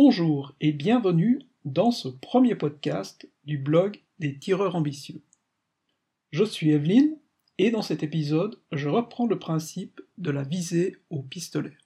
Bonjour et bienvenue dans ce premier podcast du blog des tireurs ambitieux. Je suis Evelyne et dans cet épisode, je reprends le principe de la visée au pistolet.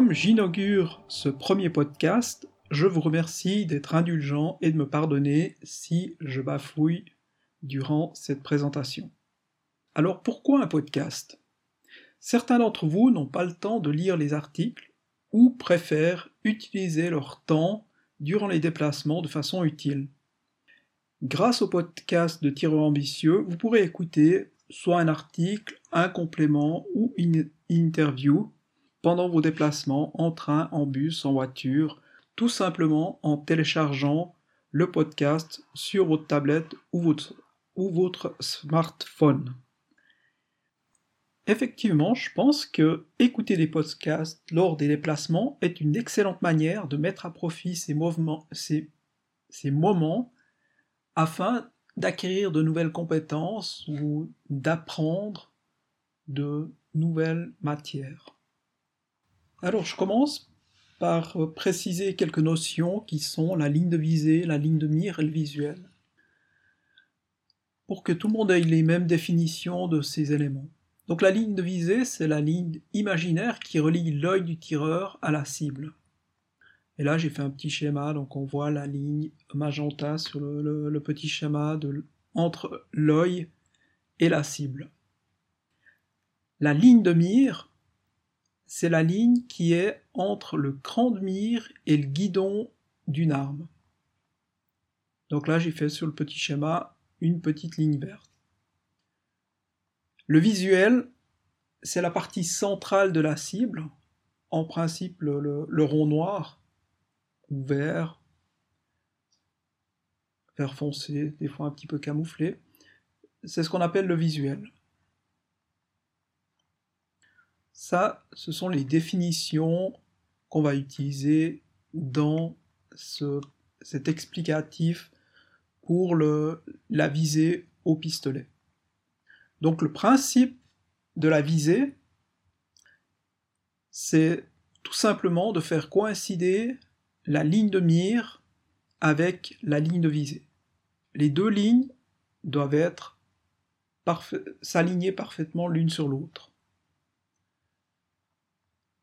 Comme j'inaugure ce premier podcast, je vous remercie d'être indulgent et de me pardonner si je bafouille durant cette présentation. Alors pourquoi un podcast? Certains d'entre vous n'ont pas le temps de lire les articles ou préfèrent utiliser leur temps durant les déplacements de façon utile. Grâce au podcast de Tireur Ambitieux, vous pourrez écouter soit un article, un complément ou une interview pendant vos déplacements en train, en bus, en voiture, tout simplement en téléchargeant le podcast sur votre tablette ou votre, smartphone. Effectivement, je pense que écouter des podcasts lors des déplacements est une excellente manière de mettre à profit ces moments afin d'acquérir de nouvelles compétences ou d'apprendre de nouvelles matières. Alors je commence par euh, préciser quelques notions qui sont la ligne de visée, la ligne de mire et le visuel. Pour que tout le monde ait les mêmes définitions de ces éléments. Donc la ligne de visée, c'est la ligne imaginaire qui relie l'œil du tireur à la cible. Et là j'ai fait un petit schéma, donc on voit la ligne magenta sur le, petit schéma de, entre l'œil et la cible. La ligne de mire, c'est la ligne qui est entre le cran de mire et le guidon d'une arme. Donc là, j'ai fait sur le petit schéma une petite ligne verte. Le visuel, c'est la partie centrale de la cible, en principe le, rond noir, ou vert, vert foncé, des fois un petit peu camouflé. C'est ce qu'on appelle le visuel. Ça, ce sont les définitions qu'on va utiliser dans cet explicatif pour la visée au pistolet. Donc le principe de la visée, c'est tout simplement de faire coïncider la ligne de mire avec la ligne de visée. Les deux lignes doivent être s'aligner parfaitement l'une sur l'autre.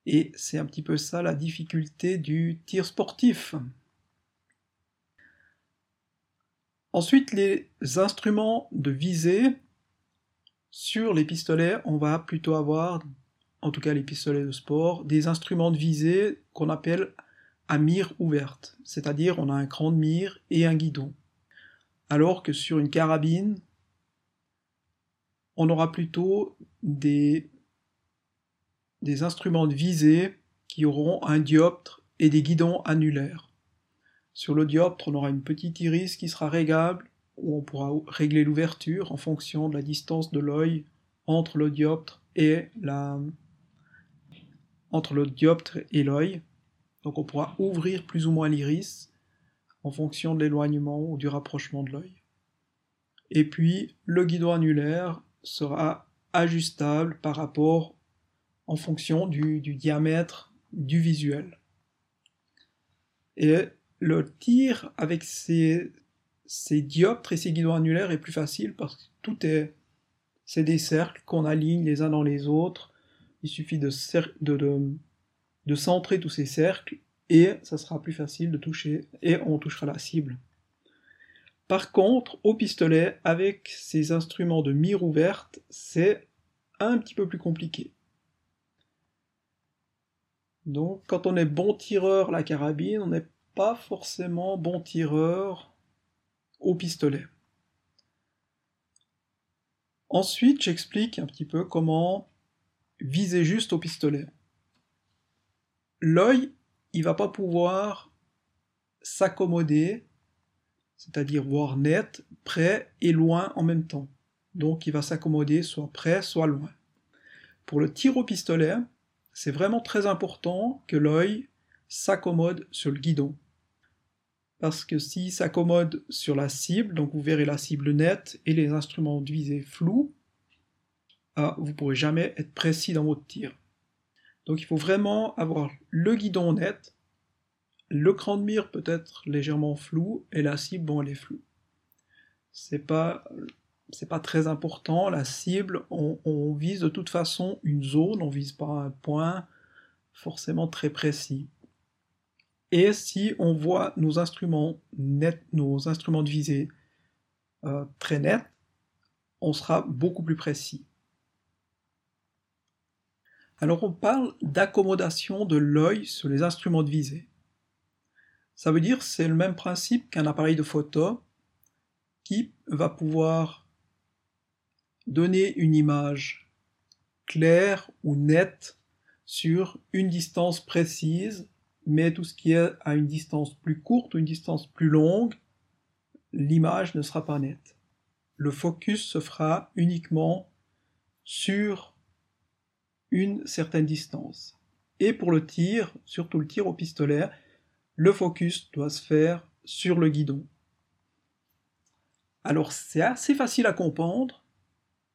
Et c'est un petit peu ça la difficulté du tir sportif. Ensuite, les instruments de visée. Sur les pistolets, on va plutôt avoir, en tout cas les pistolets de sport, des instruments de visée qu'on appelle à mire ouverte. C'est-à-dire on a un cran de mire et un guidon. Alors que sur une carabine, on aura plutôt des des instruments de visée qui auront un dioptre et des guidons annulaires. Sur le dioptre, on aura une petite iris qui sera réglable, où on pourra régler l'ouverture en fonction de la distance de l'œil entre le dioptre et la entre le dioptre et l'œil. Donc on pourra ouvrir plus ou moins l'iris en fonction de l'éloignement ou du rapprochement de l'œil. Et puis le guidon annulaire sera ajustable par rapport en fonction du, diamètre du visuel. Et le tir avec ces, ces dioptres et ces guidons annulaires est plus facile parce que tout est c'est des cercles qu'on aligne les uns dans les autres. Il suffit de, de, de, centrer tous ces cercles et ça sera plus facile de toucher et on touchera la cible. Par contre, au pistolet, avec ces instruments de mire ouverte, c'est un petit peu plus compliqué. Donc quand on est bon tireur la carabine, on n'est pas forcément bon tireur au pistolet. Ensuite, j'explique un petit peu comment viser juste au pistolet. L'œil, il va pas pouvoir s'accommoder, c'est-à-dire voir net, près et loin en même temps. Donc il va s'accommoder soit près, soit loin. Pour le tir au pistolet, c'est vraiment très important que l'œil s'accommode sur le guidon. Parce que s'il s'accommode sur la cible, donc vous verrez la cible nette et les instruments de visée flous, ah, vous ne pourrez jamais être précis dans votre tir. Donc il faut vraiment avoir le guidon net, le cran de mire peut être légèrement flou, et la cible, bon, elle est floue. C'est pas, c'est pas très important, la cible, on, vise de toute façon une zone, on vise pas un point forcément très précis. Et si on voit nos instruments nets, nos instruments de visée euh, très nets, on sera beaucoup plus précis. Alors on parle d'accommodation de l'œil sur les instruments de visée. Ça veut dire c'est le même principe qu'un appareil de photo qui va pouvoir donner une image claire ou nette sur une distance précise, mais tout ce qui est à une distance plus courte ou une distance plus longue, l'image ne sera pas nette. Le focus se fera uniquement sur une certaine distance. Et pour le tir, surtout le tir au pistolet, le focus doit se faire sur le guidon. Alors c'est assez facile à comprendre,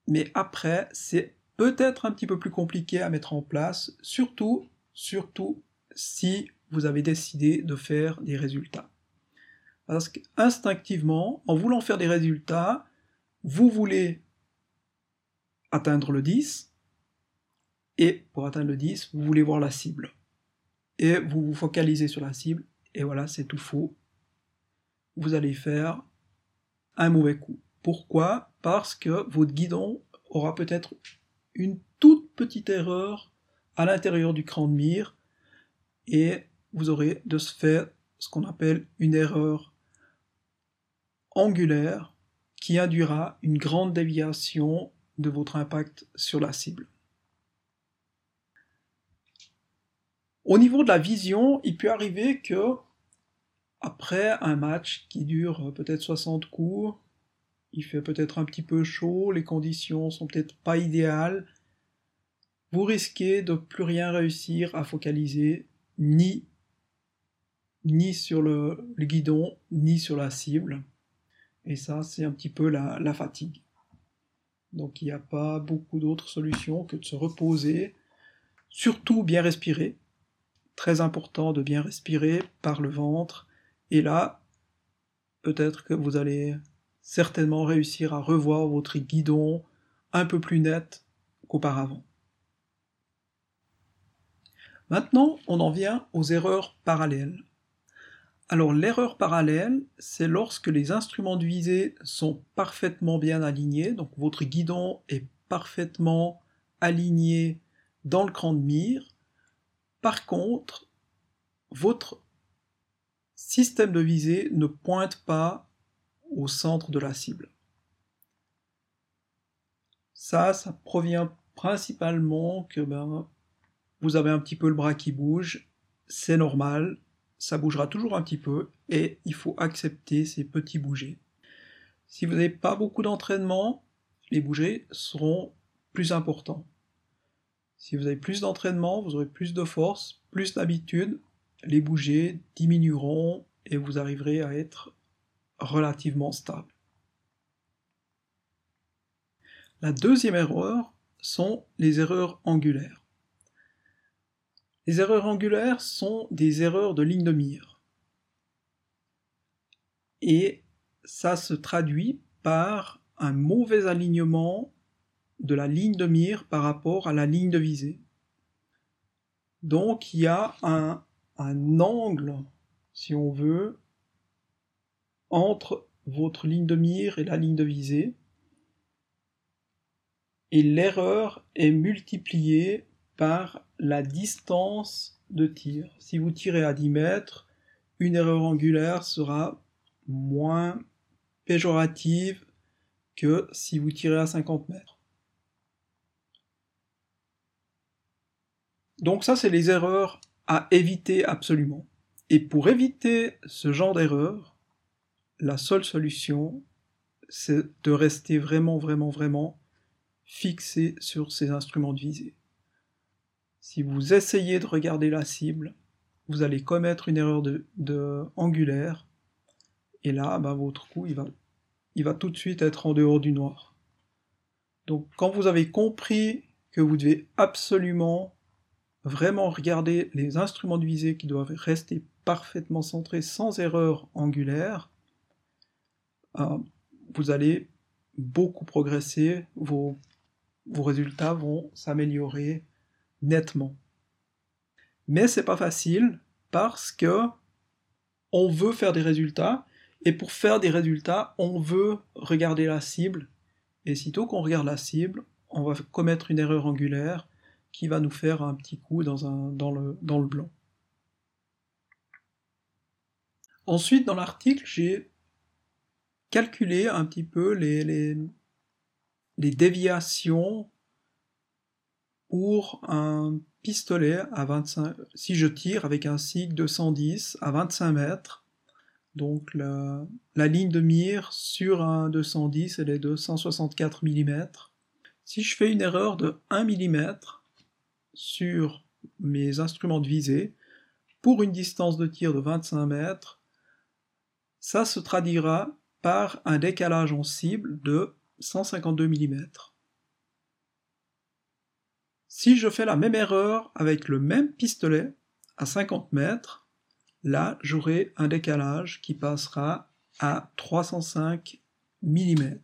mais après c'est peut-être un petit peu plus compliqué à mettre en place, surtout, surtout si vous avez décidé de faire des résultats. Parce qu'instinctivement, en voulant faire des résultats, vous voulez atteindre le 10, et pour atteindre le 10, vous voulez voir la cible. Et vous vous focalisez sur la cible, et voilà, c'est tout faux. Vous allez faire un mauvais coup. Pourquoi? Parce que votre guidon aura peut-être une toute petite erreur à l'intérieur du cran de mire, et vous aurez de ce fait ce qu'on appelle une erreur angulaire qui induira une grande déviation de votre impact sur la cible. Au niveau de la vision, il peut arriver que, après un match qui dure peut-être 60 coups, il fait peut-être un petit peu chaud, les conditions sont peut-être pas idéales, vous risquez de plus rien réussir à focaliser, ni, ni sur le, guidon, ni sur la cible. Et ça, c'est un petit peu la, la fatigue. Donc il n'y a pas beaucoup d'autres solutions que de se reposer, surtout bien respirer, très important de bien respirer par le ventre. Et là, peut-être que vous allez certainement réussir à revoir votre guidon un peu plus net qu'auparavant. Maintenant, on en vient aux erreurs parallèles. Alors l'erreur parallèle, c'est lorsque les instruments de visée sont parfaitement bien alignés, donc votre guidon est parfaitement aligné dans le cran de mire, par contre, votre système de visée ne pointe pas au centre de la cible. Ça, ça provient principalement que ben, vous avez un petit peu le bras qui bouge, c'est normal, ça bougera toujours un petit peu, et il faut accepter ces petits bougers. Si vous n'avez pas beaucoup d'entraînement, les bougers seront plus importants. Si vous avez plus d'entraînement, vous aurez plus de force, plus d'habitude, les bougers diminueront et vous arriverez à être relativement stable. La deuxième erreur sont les erreurs angulaires. Les erreurs angulaires sont des erreurs de ligne de mire. Et ça se traduit par un mauvais alignement de la ligne de mire par rapport à la ligne de visée. Donc il y a un, angle, si on veut, entre votre ligne de mire et la ligne de visée, et l'erreur est multipliée par la distance de tir. Si vous tirez à 10 mètres, une erreur angulaire sera moins péjorative que si vous tirez à 50 mètres. Donc ça, c'est les erreurs à éviter absolument. Et pour éviter ce genre d'erreur, la seule solution, c'est de rester vraiment, vraiment, vraiment fixé sur ces instruments de visée. Si vous essayez de regarder la cible, vous allez commettre une erreur de, angulaire, et là, ben, votre coup, il il va tout de suite être en dehors du noir. Donc quand vous avez compris que vous devez absolument vraiment regarder les instruments de visée qui doivent rester parfaitement centrés sans erreur angulaire, euh, vous allez beaucoup progresser, vos, vos résultats vont s'améliorer nettement. Mais c'est pas facile parce que on veut faire des résultats et pour faire des résultats, on veut regarder la cible et sitôt qu'on regarde la cible, on va commettre une erreur angulaire qui va nous faire un petit coup dans, un, dans, le, dans le blanc. Ensuite, dans l'article, j'ai calculé un petit peu les déviations pour un pistolet à 25, si je tire avec un SIG 210 à 25 mètres, donc la, la, ligne de mire sur un 210 elle est de 164 mm. Si je fais une erreur de 1 mm sur mes instruments de visée, pour une distance de tir de 25 mètres, ça se traduira par un décalage en cible de 152 mm. Si je fais la même erreur avec le même pistolet à 50 mètres, là j'aurai un décalage qui passera à 305 mm.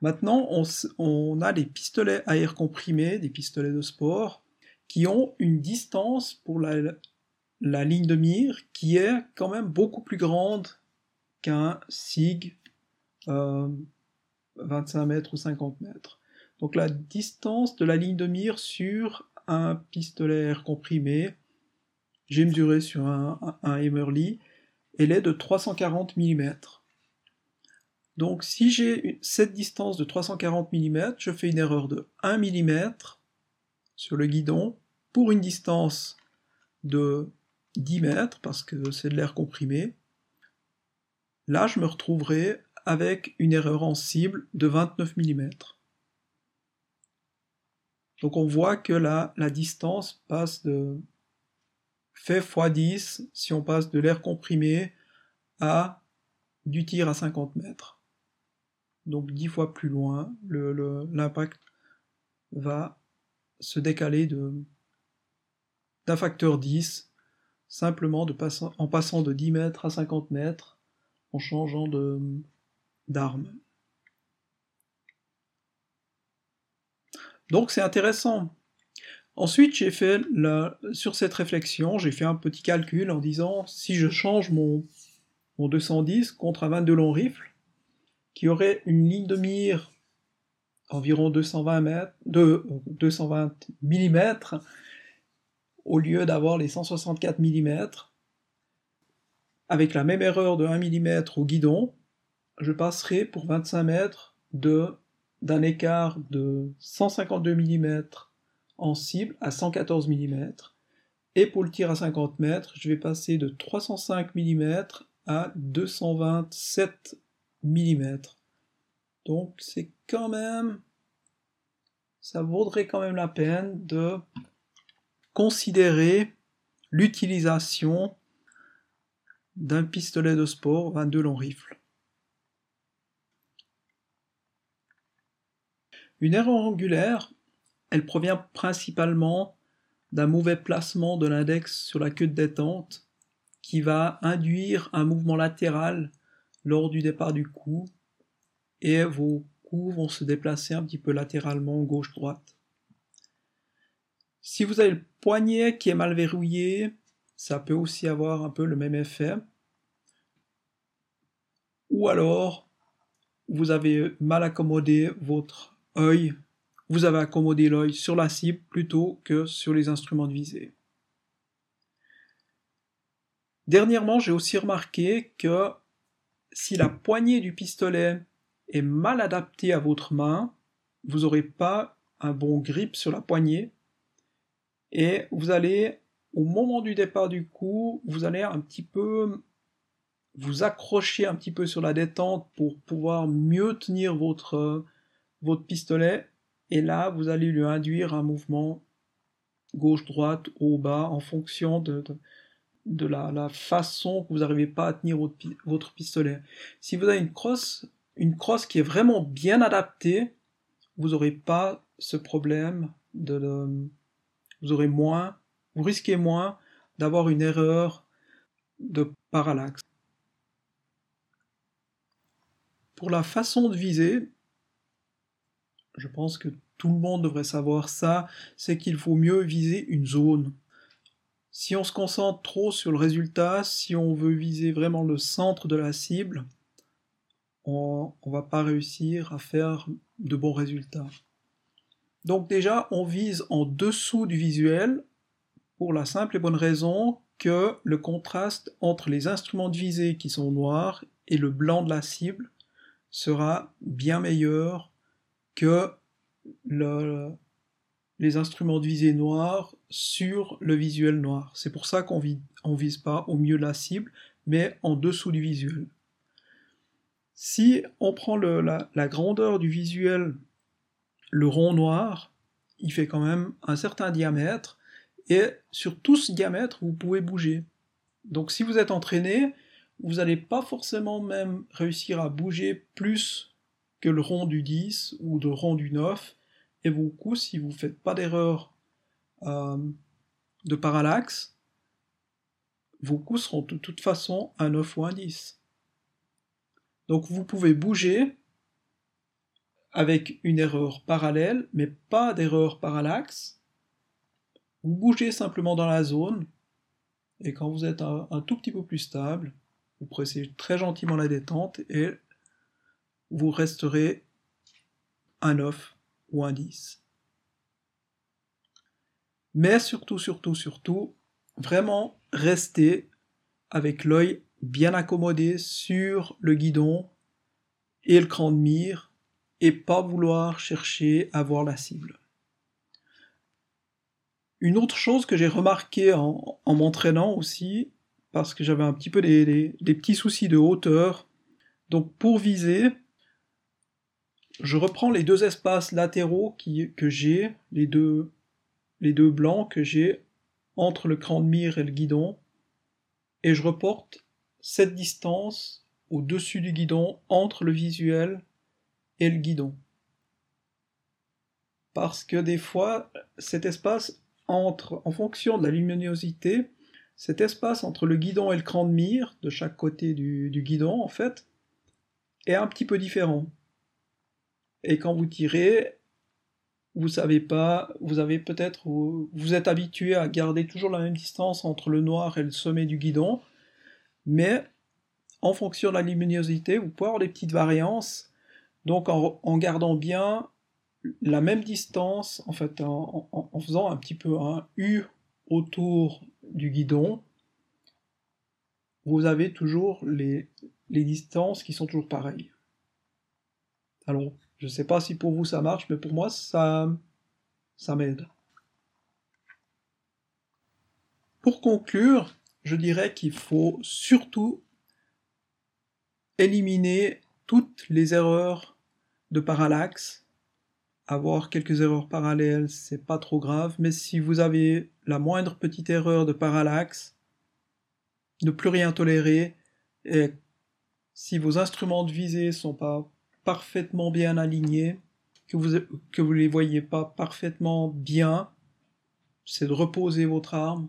Maintenant, on, a des pistolets à air comprimé, des pistolets de sport, qui ont une distance pour la, ligne de mire qui est quand même beaucoup plus grande qu'un SIG 25 euh, mètres ou 50 mètres. Donc la distance de la ligne de mire sur un pistolet air comprimé, j'ai mesuré sur un, un, Emerly, elle est de 340 mm. Donc si j'ai cette distance de 340 mm, je fais une erreur de 1 mm sur le guidon pour une distance de 10 mètres, parce que c'est de l'air comprimé. Là, je me retrouverai avec une erreur en cible de 29 mm. Donc on voit que là, la distance passe de fait x10 si on passe de l'air comprimé à du tir à 50 mètres donc 10 fois plus loin, l'impact va se décaler d'un facteur 10, simplement en passant de 10 mètres à 50 mètres, en changeant d'arme. Donc c'est intéressant. Ensuite, j'ai fait sur cette réflexion, j'ai fait un petit calcul en disant si je change mon, mon 210 contre un 22 long rifle, qui aurait une ligne de mire environ 220 mètres, de 220 mm au lieu d'avoir les 164 mm. Avec la même erreur de 1 mm au guidon, je passerai pour 25 mètres de d'un écart de 152 mm en cible à 114 mm. Et pour le tir à 50 mètres, je vais passer de 305 mm à 227 mm. Donc c'est quand même... Ça vaudrait quand même la peine de considérer l'utilisation d'un pistolet de sport 22 long rifle. Une erreur angulaire, elle provient principalement d'un mauvais placement de l'index sur la queue de détente qui va induire un mouvement latéral lors du départ du coup, et vos coups vont se déplacer un petit peu latéralement gauche-droite. Si vous avez poignet qui est mal verrouillé, ça peut aussi avoir un peu le même effet. Ou alors, vous avez mal accommodé votre œil, vous avez accommodé l'œil sur la cible plutôt que sur les instruments de visée. Dernièrement, j'ai aussi remarqué que si la poignée du pistolet est mal adaptée à votre main, vous n'aurez pas un bon grip sur la poignée et vous allez, au moment du départ du coup, vous allez un petit peu vous accrocher un petit peu sur la détente pour pouvoir mieux tenir votre, pistolet et là vous allez lui induire un mouvement gauche-droite, haut-bas, en fonction de, de, la, façon que vous n'arrivez pas à tenir votre, pistolet. Si vous avez une crosse, une crosse qui est vraiment bien adaptée, vous n'aurez pas ce problème de, vous aurez moins, vous risquez moins d'avoir une erreur de parallaxe. Pour la façon de viser, je pense que tout le monde devrait savoir ça, c'est qu'il faut mieux viser une zone. Si on se concentre trop sur le résultat, si on veut viser vraiment le centre de la cible, on ne va pas réussir à faire de bons résultats. Donc déjà, on vise en dessous du visuel pour la simple et bonne raison que le contraste entre les instruments de visée qui sont noirs et le blanc de la cible sera bien meilleur que les instruments de visée noirs sur le visuel noir. C'est pour ça qu'on ne vise pas au mieux la cible, mais en dessous du visuel. Si on prend la, la grandeur du visuel, le rond noir, il fait quand même un certain diamètre, et sur tout ce diamètre, vous pouvez bouger. Donc si vous êtes entraîné, vous n'allez pas forcément même réussir à bouger plus que le rond du 10 ou le rond du 9, et vos coups, si vous ne faites pas d'erreur euh, de parallaxe, vos coups seront de toute façon un 9 ou un 10. Donc vous pouvez bouger avec une erreur parallèle, mais pas d'erreur parallaxe. Vous bougez simplement dans la zone, et quand vous êtes un tout petit peu plus stable, vous pressez très gentiment la détente et vous resterez un 9 ou un 10. Mais surtout, surtout, surtout, vraiment restez avec l'œil bien accommodé sur le guidon et le cran de mire et pas vouloir chercher à voir la cible. Une autre chose que j'ai remarqué en, m'entraînant aussi, parce que j'avais un petit peu des, des, petits soucis de hauteur, donc pour viser, je reprends les deux espaces latéraux que j'ai, les deux, les deux blancs que j'ai entre le cran de mire et le guidon, et je reporte cette distance au-dessus du guidon entre le visuel le guidon. Parce que des fois, cet espace entre, en fonction de la luminosité, cet espace entre le guidon et le cran de mire, de chaque côté du, du guidon en fait, est un petit peu différent. Et quand vous tirez, vous savez pas, vous avez peut-être, vous êtes habitué à garder toujours la même distance entre le noir et le sommet du guidon, mais en fonction de la luminosité, vous pouvez avoir des petites variances. Donc en, gardant bien la même distance, en fait, en, faisant un petit peu un U autour du guidon, vous avez toujours les, distances qui sont toujours pareilles. Alors, je ne sais pas si pour vous ça marche, mais pour moi, ça m'aide. Pour conclure, je dirais qu'il faut surtout éliminer toutes les erreurs de parallaxe. Avoir quelques erreurs parallèles, c'est pas trop grave, mais si vous avez la moindre petite erreur de parallaxe, ne plus rien tolérer, et si vos instruments de visée sont pas parfaitement bien alignés, que vous que vous les voyez pas parfaitement bien, c'est de reposer votre arme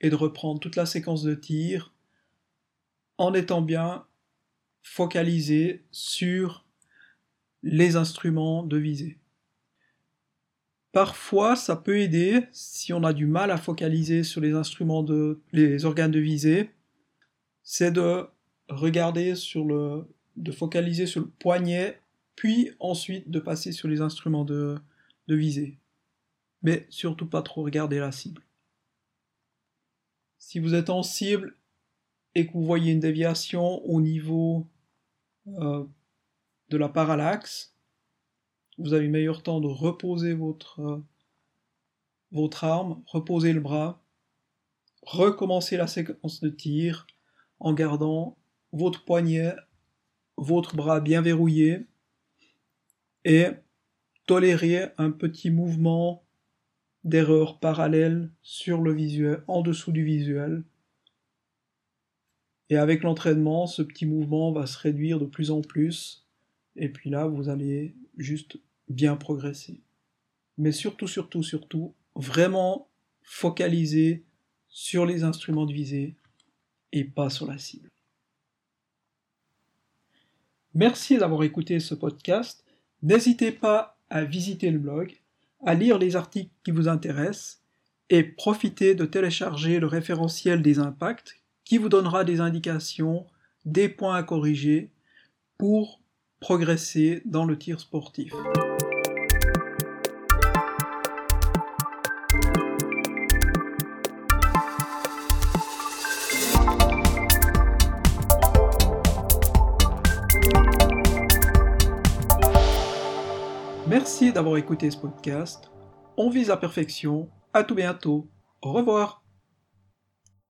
et de reprendre toute la séquence de tir en étant bien focalisé sur les instruments de visée. Parfois, ça peut aider si on a du mal à focaliser sur les instruments de les organes de visée, c'est de regarder sur le de focaliser sur le poignet, puis ensuite de passer sur les instruments de, de visée. Mais surtout pas trop regarder la cible. Si vous êtes en cible et que vous voyez une déviation au niveau euh, de la parallaxe, vous avez meilleur temps de reposer votre, euh, votre arme, reposer le bras, recommencer la séquence de tir en gardant votre poignet votre bras bien verrouillé et tolérer un petit mouvement d'erreurs parallèles sur le visuel, en dessous du visuel. Et avec l'entraînement, ce petit mouvement va se réduire de plus en plus. Et puis là, vous allez juste bien progresser. Mais surtout, surtout, surtout, vraiment focaliser sur les instruments de visée et pas sur la cible. Merci d'avoir écouté ce podcast. N'hésitez pas à visiter le blog, à lire les articles qui vous intéressent et profitez de télécharger le référentiel des impacts qui vous donnera des indications, des points à corriger pour progresser dans le tir sportif. Merci d'avoir écouté ce podcast. On vise la perfection. À tout bientôt. Au revoir.